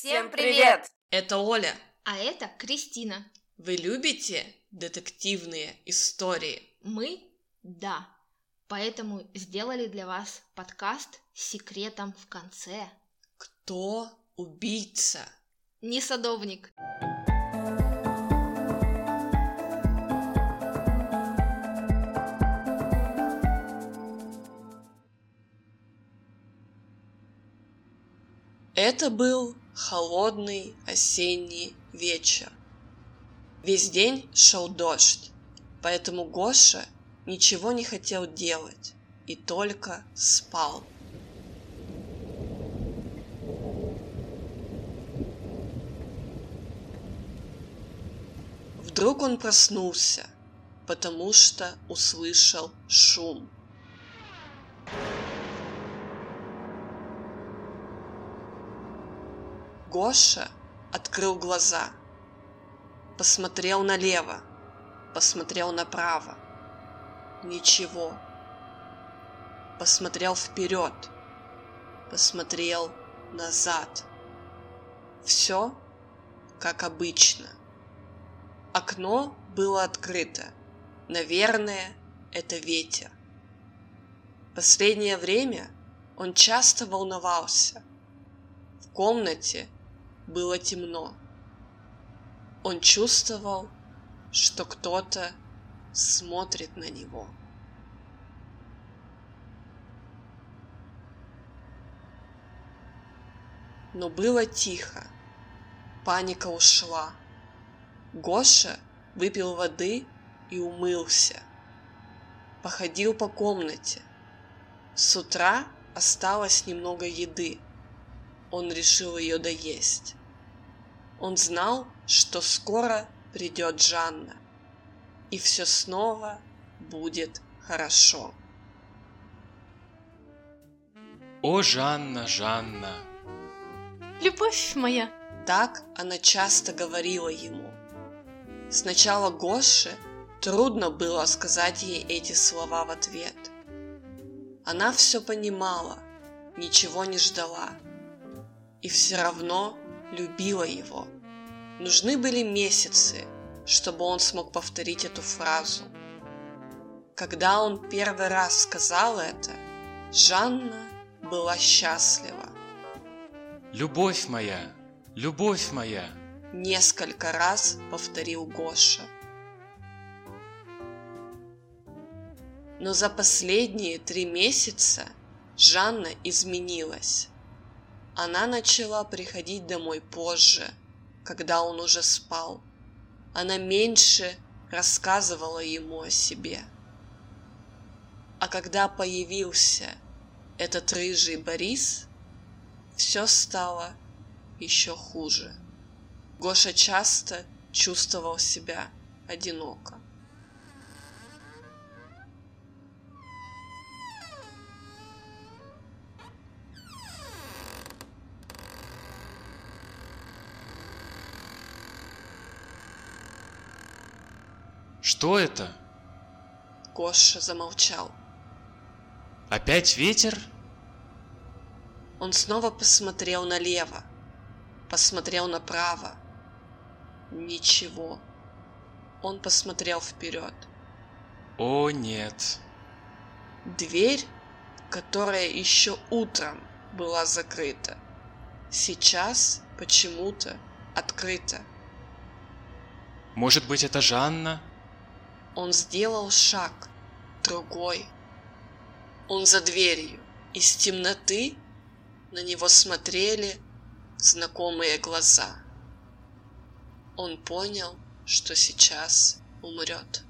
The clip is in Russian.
Всем привет! Это Оля. А это Кристина. Вы любите детективные истории? Мы – да. Поэтому сделали для вас подкаст с секретом в конце. Кто убийца? Не садовник. Это был холодный осенний вечер. Весь день шел дождь, поэтому Гоша ничего не хотел делать и только спал. Вдруг он проснулся, потому что услышал шум. Гоша открыл глаза, посмотрел налево, посмотрел направо. Ничего. Посмотрел вперед, посмотрел назад. Все как обычно. Окно было открыто. Наверное, это ветер. Последнее время он часто волновался. В комнате было темно. Он чувствовал, что кто-то смотрит на него. Но было тихо. Паника ушла. Гоша выпил воды и умылся. Походил по комнате. С утра осталось немного еды. Он решил ее доесть. Он знал, что скоро придет Жанна, и все снова будет хорошо. О, Жанна, Жанна! Любовь моя! Так она часто говорила ему. Сначала Гоше трудно было сказать ей эти слова в ответ. Она все понимала, ничего не ждала. И все равно любила его. Нужны были месяцы, чтобы он смог повторить эту фразу. Когда он первый раз сказал это, Жанна была счастлива. Любовь моя, любовь моя. Несколько раз повторил Гоша. Но за последние три месяца Жанна изменилась. Она начала приходить домой позже, когда он уже спал. Она меньше рассказывала ему о себе. А когда появился этот рыжий Борис, все стало еще хуже. Гоша часто чувствовал себя одиноко. Что это? Гоша замолчал. Опять ветер? Он снова посмотрел налево, посмотрел направо. Ничего. Он посмотрел вперед. О, нет. Дверь, которая еще утром была закрыта, сейчас почему-то открыта. Может быть, это Жанна? Он сделал шаг, другой. Он за дверью. Из темноты на него смотрели знакомые глаза. Он понял, что сейчас умрет.